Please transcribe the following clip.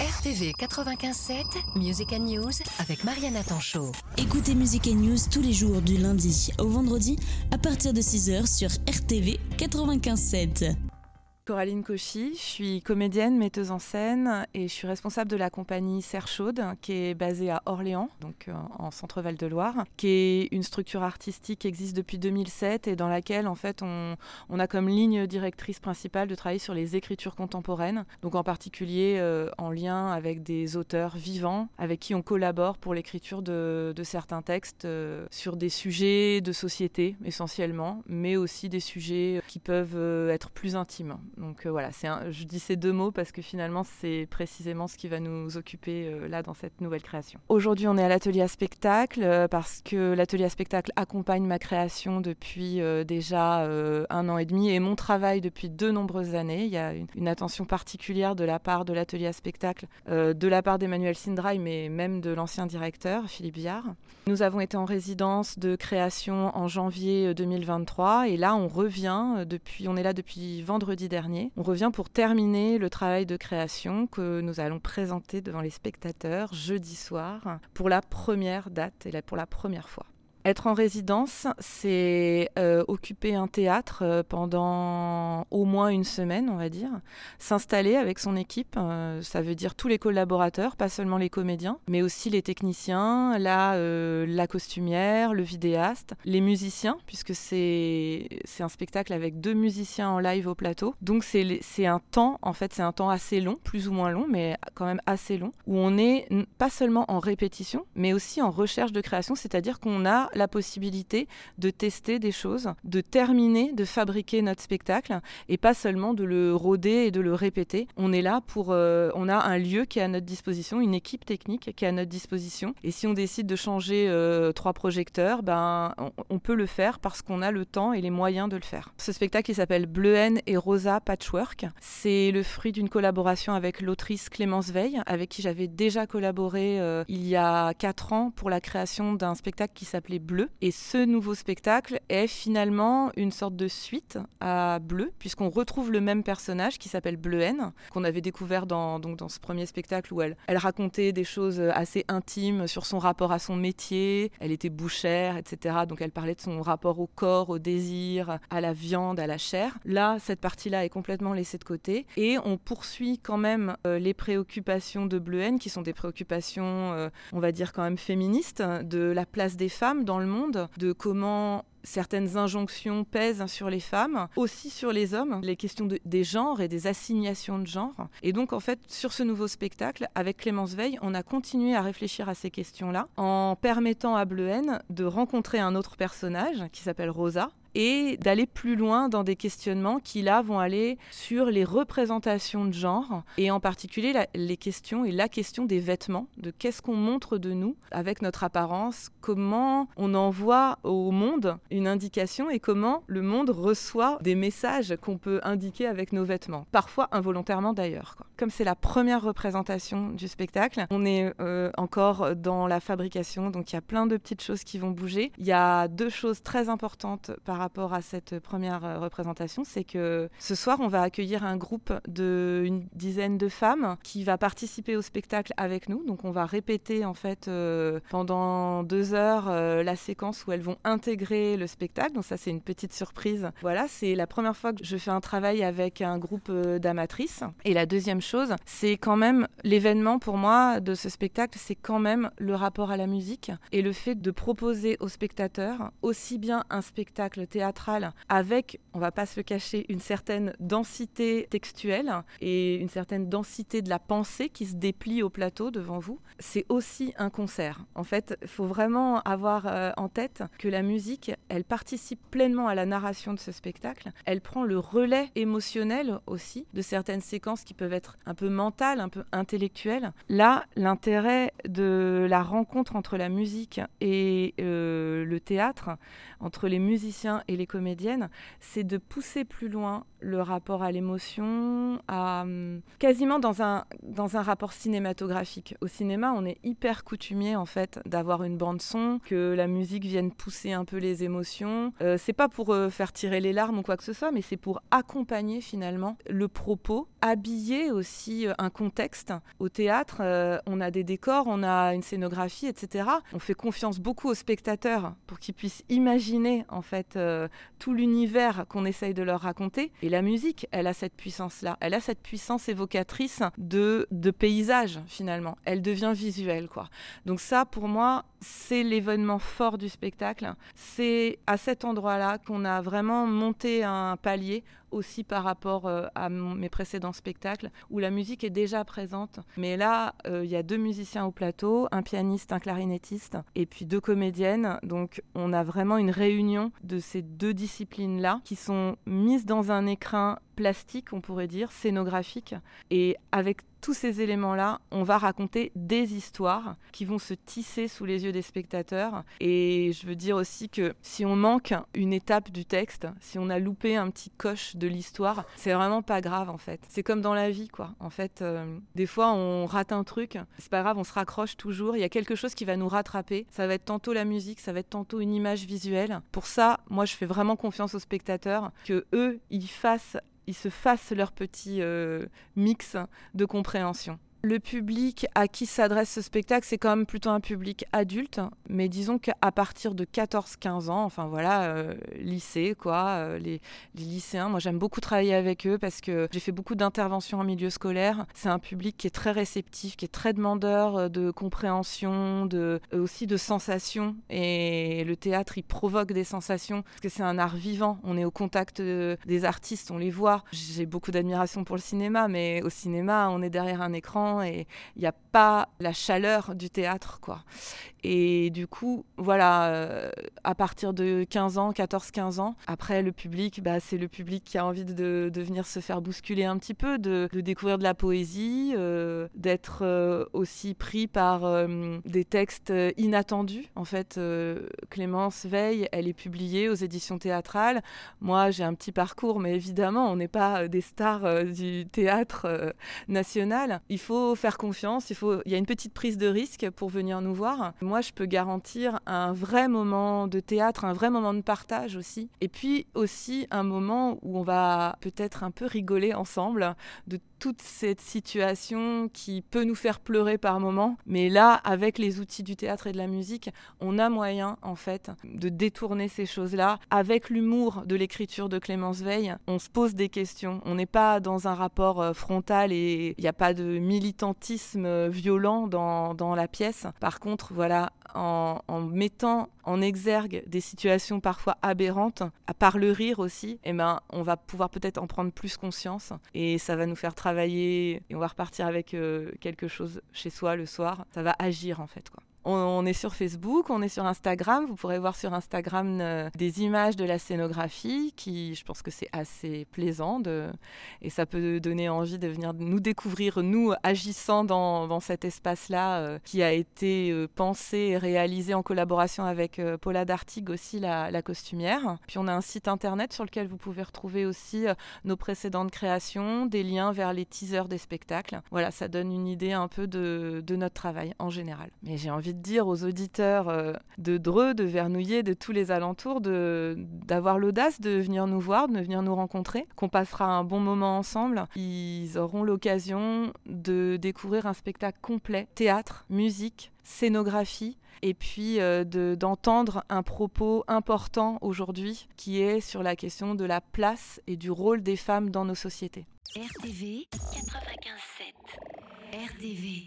RTV 95.7, Music and News avec Mariana Tanchot. Écoutez Music and News tous les jours du lundi au vendredi à partir de 6h sur RTV 95.7. Coraline Cauchy, je suis comédienne, metteuse en scène et je suis responsable de la compagnie Serre Chaude qui est basée à Orléans, donc euh, en centre-val de Loire, qui est une structure artistique qui existe depuis 2007 et dans laquelle en fait on, a comme ligne directrice principale de travailler sur les écritures contemporaines, donc en particulier euh, en lien avec des auteurs vivants avec qui on collabore pour l'écriture de, de, certains textes euh, sur des sujets de société essentiellement, mais aussi des sujets qui peuvent être plus intimes. Donc euh, voilà, je dis ces deux mots parce que finalement c'est précisément ce qui va nous occuper euh, là dans cette nouvelle création. Aujourd'hui on est à l'atelier à spectacle euh, parce que l'atelier à spectacle accompagne ma création depuis déjà un an et demi et mon travail depuis de nombreuses années. Il y a une, attention particulière de la part de l'atelier à spectacle, de la part d'Emmanuel Sindray mais même de l'ancien directeur Philippe Viard. Nous avons été en résidence de création en janvier 2023 et là on revient depuis, on est là depuis vendredi dernier on revient pour terminer le travail de création que nous allons présenter devant les spectateurs jeudi soir pour la première date et pour la première fois. Être en résidence, c'est euh, occuper un théâtre euh, pendant au moins une semaine, on va dire. S'installer avec son équipe, euh, ça veut dire tous les collaborateurs, pas seulement les comédiens, mais aussi les techniciens, la, la costumière, le vidéaste, les musiciens, puisque c'est un spectacle avec deux musiciens en live au plateau. Donc c'est un temps, en fait, c'est un temps assez long, plus ou moins long, mais quand même assez long, où on est pas seulement en répétition, mais aussi en recherche de création, c'est-à-dire qu'on a la possibilité de tester des choses, de terminer, de fabriquer notre spectacle et pas seulement de le rôder et de le répéter. On est là pour, euh, on a un lieu qui est à notre disposition, une équipe technique qui est à notre disposition. Et si on décide de changer euh, trois projecteurs, ben on, peut le faire parce qu'on a le temps et les moyens de le faire. Ce spectacle, il s'appelle Bleuhen et Rosa Patchwork. C'est le fruit d'une collaboration avec l'autrice Clémence Veil, avec qui j'avais déjà collaboré euh, il y a quatre ans pour la création d'un spectacle qui s'appelait Bleu. Et ce nouveau spectacle est finalement une sorte de suite à Bleu, puisqu'on retrouve le même personnage qui s'appelle Bleuhen, qu'on avait découvert dans, donc, dans ce premier spectacle où elle, elle racontait des choses assez intimes sur son rapport à son métier. Elle était bouchère, etc. Donc elle parlait de son rapport au corps, au désir, à la viande, à la chair. Là, cette partie-là est complètement laissée de côté. Et on poursuit quand même euh, les préoccupations de Bleuhen, qui sont des préoccupations, euh, on va dire quand même féministes, de la place des femmes dans le monde, de comment certaines injonctions pèsent sur les femmes, aussi sur les hommes, les questions des genres et des assignations de genre. Et donc, en fait, sur ce nouveau spectacle, avec Clémence Veil, on a continué à réfléchir à ces questions-là en permettant à Bleuhen de rencontrer un autre personnage qui s'appelle Rosa, et d'aller plus loin dans des questionnements qui là vont aller sur les représentations de genre et en particulier les questions et la question des vêtements, de qu'est-ce qu'on montre de nous avec notre apparence, comment on envoie au monde une indication et comment le monde reçoit des messages qu'on peut indiquer avec nos vêtements, parfois involontairement d'ailleurs. Comme c'est la première représentation du spectacle, on est euh, encore dans la fabrication, donc il y a plein de petites choses qui vont bouger. Il y a deux choses très importantes par rapport à cette première euh, représentation, c'est que ce soir, on va accueillir un groupe d'une dizaine de femmes qui va participer au spectacle avec nous. Donc, on va répéter en fait euh, pendant deux heures la séquence où elles vont intégrer le spectacle. Donc, ça, c'est une petite surprise. Voilà, c'est la première fois que je fais un travail avec un groupe d'amatrices. Et la deuxième chose, c'est quand même l'événement pour moi de ce spectacle, c'est quand même le rapport à la musique et le fait de proposer aux spectateurs aussi bien un spectacle théâtrale avec, on va pas se le cacher, une certaine densité textuelle et une certaine densité de la pensée qui se déplie au plateau devant vous, c'est aussi un concert. En fait, il faut vraiment avoir euh, en tête que la musique, elle participe pleinement à la narration de ce spectacle. Elle prend le relais émotionnel aussi de certaines séquences qui peuvent être un peu mentales, un peu intellectuelles. Là, l'intérêt de la rencontre entre la musique et euh, le théâtre, entre les musiciens et les comédiennes, c'est de pousser plus loin le rapport à l'émotion, à hum, quasiment dans un, dans un rapport cinématographique. Au cinéma, on est hyper coutumier en fait d'avoir une bande son, que la musique vienne pousser un peu les émotions. Euh, c'est pas pour euh, faire tirer les larmes ou quoi que ce soit, mais c'est pour accompagner finalement le propos, habiller aussi aussi un contexte. Au théâtre, on a des décors, on a une scénographie, etc. On fait confiance beaucoup aux spectateurs pour qu'ils puissent imaginer en fait tout l'univers qu'on essaye de leur raconter. Et la musique, elle a cette puissance-là. Elle a cette puissance évocatrice de, de paysage finalement. Elle devient visuelle quoi. Donc ça, pour moi, c'est l'événement fort du spectacle. C'est à cet endroit-là qu'on a vraiment monté un palier aussi par rapport euh, à mes précédents spectacles où la musique est déjà présente. Mais là, euh, il y a deux musiciens au plateau, un pianiste, un clarinettiste et puis deux comédiennes. Donc on a vraiment une réunion de ces deux disciplines-là qui sont mises dans un écrin plastique, on pourrait dire, scénographique. Et avec tous ces éléments-là, on va raconter des histoires qui vont se tisser sous les yeux des spectateurs. Et je veux dire aussi que si on manque une étape du texte, si on a loupé un petit coche de l'histoire, c'est vraiment pas grave en fait. C'est comme dans la vie quoi. En fait, euh, des fois on rate un truc, c'est pas grave, on se raccroche toujours. Il y a quelque chose qui va nous rattraper. Ça va être tantôt la musique, ça va être tantôt une image visuelle. Pour ça, moi je fais vraiment confiance aux spectateurs que eux ils fassent ils se fassent leur petit euh, mix de compréhension. Le public à qui s'adresse ce spectacle, c'est quand même plutôt un public adulte, mais disons qu'à partir de 14-15 ans, enfin voilà, euh, lycée, quoi, euh, les, lycéens, moi j'aime beaucoup travailler avec eux parce que j'ai fait beaucoup d'interventions en milieu scolaire. C'est un public qui est très réceptif, qui est très demandeur euh, de compréhension, de, aussi de sensations. Et le théâtre, il provoque des sensations parce que c'est un art vivant. On est au contact des artistes, on les voit. J'ai beaucoup d'admiration pour le cinéma, mais au cinéma, on est derrière un écran et il n'y a pas la chaleur du théâtre, quoi. Et du coup, voilà, euh, à partir de 15 ans, 14-15 ans, après le public, bah, c'est le public qui a envie de, de, venir se faire bousculer un petit peu, de, de découvrir de la poésie, euh, d'être euh, aussi pris par des textes inattendus. En fait, Clémence Veille, elle est publiée aux éditions théâtrales. Moi, j'ai un petit parcours, mais évidemment, on n'est pas des stars du théâtre national. Il faut faire confiance, il, faut... il y a une petite prise de risque pour venir nous voir. Moi, je peux garantir un vrai moment de théâtre, un vrai moment de partage aussi. Et puis aussi un moment où on va peut-être un peu rigoler ensemble de toute cette situation qui peut nous faire pleurer par moments. Mais là, avec les outils du théâtre et de la musique, on a moyen, en fait, de détourner ces choses-là. Avec l'humour de l'écriture de Clémence Veil, on se pose des questions. On n'est pas dans un rapport euh, frontal et il n'y a pas de militantisme euh, violent dans, dans la pièce. Par contre, voilà, en, mettant en exergue des situations parfois aberrantes, à part le rire aussi, eh ben, on va pouvoir peut-être en prendre plus conscience et ça va nous faire travailler et on va repartir avec euh, quelque chose chez soi le soir. Ça va agir en fait. On, est sur Facebook, on est sur Instagram. Vous pourrez voir sur Instagram euh, des images de la scénographie qui, je pense que c'est assez plaisant de, et ça peut donner envie de venir nous découvrir, nous agissant dans, cet espace-là euh, qui a été euh, pensé et réalisé en collaboration avec Paula Dartig aussi, la, la, costumière. Puis on a un site internet sur lequel vous pouvez retrouver aussi nos précédentes créations, des liens vers les teasers des spectacles. Voilà, ça donne une idée un peu de, de notre travail en général. Mais j'ai envie dire aux auditeurs euh, de Dreux, de Vernouillet, de tous les alentours, d'avoir l'audace de venir nous voir, de venir nous rencontrer, qu'on passera un bon moment ensemble. Ils auront l'occasion de découvrir un spectacle complet, théâtre, musique, scénographie, et puis euh, d'entendre un propos important aujourd'hui qui est sur la question de la place et du rôle des femmes dans nos sociétés. RTV 95.7 RTV